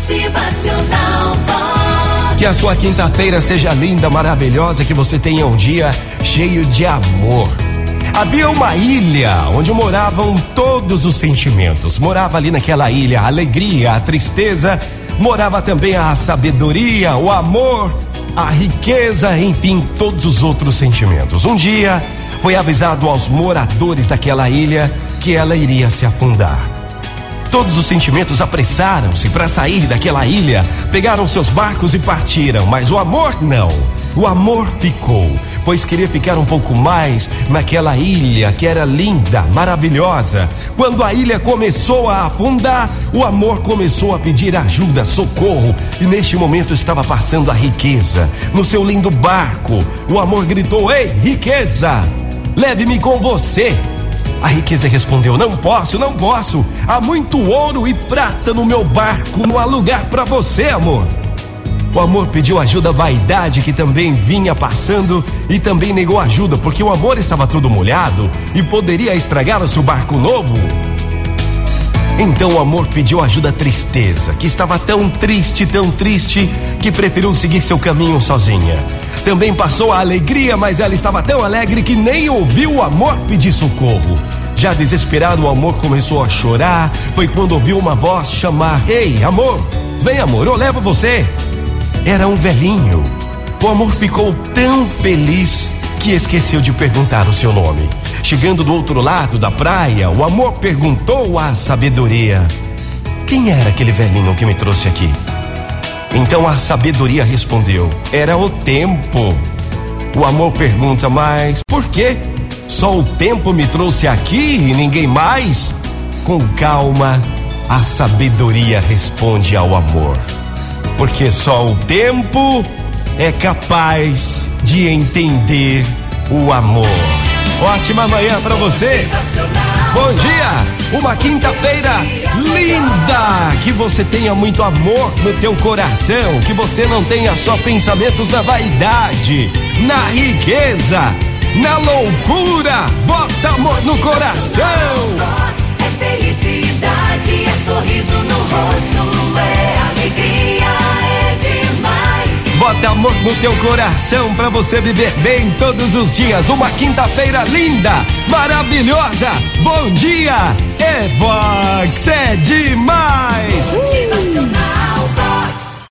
Motivacional Vox. Que a sua quinta-feira seja linda, maravilhosa, que você tenha um dia cheio de amor. Havia uma ilha onde moravam todos os sentimentos. Morava ali naquela ilha a alegria, a tristeza, morava também a sabedoria, o amor, a riqueza, enfim, todos os outros sentimentos. Um dia foi avisado aos moradores daquela ilha que ela iria se afundar. Todos os sentimentos apressaram-se para sair daquela ilha, pegaram seus barcos e partiram, mas o amor não. O amor ficou, pois queria ficar um pouco mais naquela ilha que era linda, maravilhosa. Quando a ilha começou a afundar, o amor começou a pedir ajuda, socorro, e neste momento estava passando a riqueza no seu lindo barco. O amor gritou: Ei, riqueza, leve-me com você. A riqueza respondeu: Não posso, não posso. Há muito ouro e prata no meu barco. Não há lugar para você, amor. O amor pediu ajuda à vaidade que também vinha passando e também negou ajuda porque o amor estava todo molhado e poderia estragar o seu barco novo. Então o amor pediu ajuda à tristeza, que estava tão triste, tão triste, que preferiu seguir seu caminho sozinha. Também passou a alegria, mas ela estava tão alegre que nem ouviu o amor pedir socorro. Já desesperado, o amor começou a chorar. Foi quando ouviu uma voz chamar: Ei, amor, vem, amor, eu levo você. Era um velhinho. O amor ficou tão feliz que esqueceu de perguntar o seu nome. Chegando do outro lado da praia, o amor perguntou à sabedoria: Quem era aquele velhinho que me trouxe aqui? Então a sabedoria respondeu: Era o tempo. O amor pergunta: Mas por quê? Só o tempo me trouxe aqui e ninguém mais? Com calma, a sabedoria responde ao amor. Porque só o tempo é capaz de entender o amor. Ótima manhã para você. Uma quinta-feira linda. Que você tenha muito amor no teu coração, que você não tenha só pensamentos na vaidade, na riqueza, na loucura. Bota amor no coração. É felicidade, é sorriso no rosto, no teu coração pra você viver bem todos os dias. Uma quinta-feira linda, maravilhosa. Bom dia, é Vox, é demais.